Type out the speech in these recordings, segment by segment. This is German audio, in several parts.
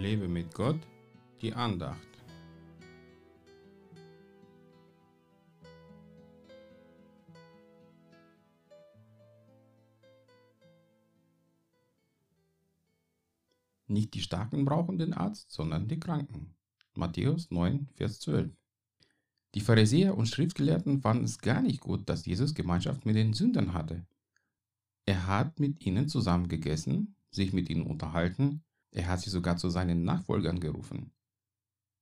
Lebe mit Gott, die Andacht. Nicht die Starken brauchen den Arzt, sondern die Kranken. Matthäus 9, Vers 12. Die Pharisäer und Schriftgelehrten fanden es gar nicht gut, dass Jesus Gemeinschaft mit den Sündern hatte. Er hat mit ihnen zusammen gegessen, sich mit ihnen unterhalten, er hat sie sogar zu seinen Nachfolgern gerufen.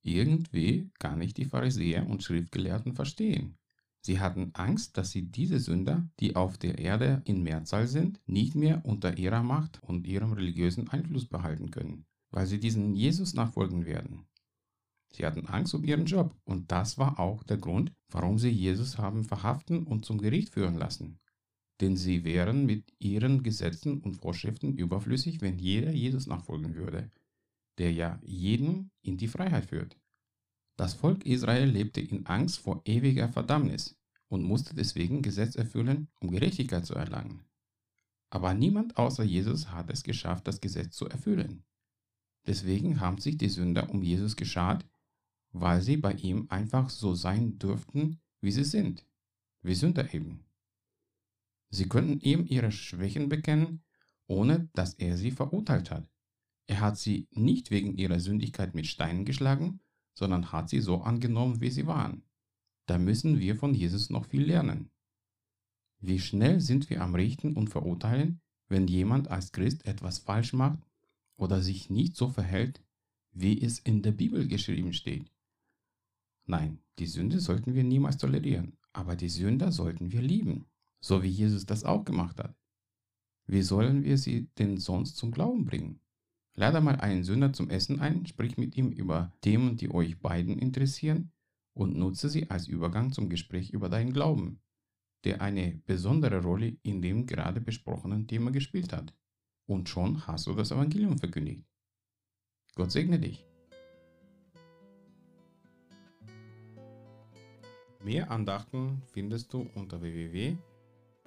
Irgendwie kann ich die Pharisäer und Schriftgelehrten verstehen. Sie hatten Angst, dass sie diese Sünder, die auf der Erde in Mehrzahl sind, nicht mehr unter ihrer Macht und ihrem religiösen Einfluss behalten können, weil sie diesen Jesus nachfolgen werden. Sie hatten Angst um ihren Job und das war auch der Grund, warum sie Jesus haben verhaften und zum Gericht führen lassen. Denn sie wären mit ihren Gesetzen und Vorschriften überflüssig, wenn jeder Jesus nachfolgen würde, der ja jeden in die Freiheit führt. Das Volk Israel lebte in Angst vor ewiger Verdammnis und musste deswegen Gesetz erfüllen, um Gerechtigkeit zu erlangen. Aber niemand außer Jesus hat es geschafft, das Gesetz zu erfüllen. Deswegen haben sich die Sünder um Jesus geschart, weil sie bei ihm einfach so sein dürften, wie sie sind, wie Sünder eben. Sie könnten ihm ihre Schwächen bekennen, ohne dass er sie verurteilt hat. Er hat sie nicht wegen ihrer Sündigkeit mit Steinen geschlagen, sondern hat sie so angenommen, wie sie waren. Da müssen wir von Jesus noch viel lernen. Wie schnell sind wir am Richten und Verurteilen, wenn jemand als Christ etwas falsch macht oder sich nicht so verhält, wie es in der Bibel geschrieben steht. Nein, die Sünde sollten wir niemals tolerieren, aber die Sünder sollten wir lieben, so wie Jesus das auch gemacht hat. Wie sollen wir sie denn sonst zum Glauben bringen? Lade mal einen Sünder zum Essen ein, sprich mit ihm über Themen, die euch beiden interessieren und nutze sie als Übergang zum Gespräch über deinen Glauben, der eine besondere Rolle in dem gerade besprochenen Thema gespielt hat. Und schon hast du das Evangelium verkündigt. Gott segne dich. Mehr Andachten findest du unter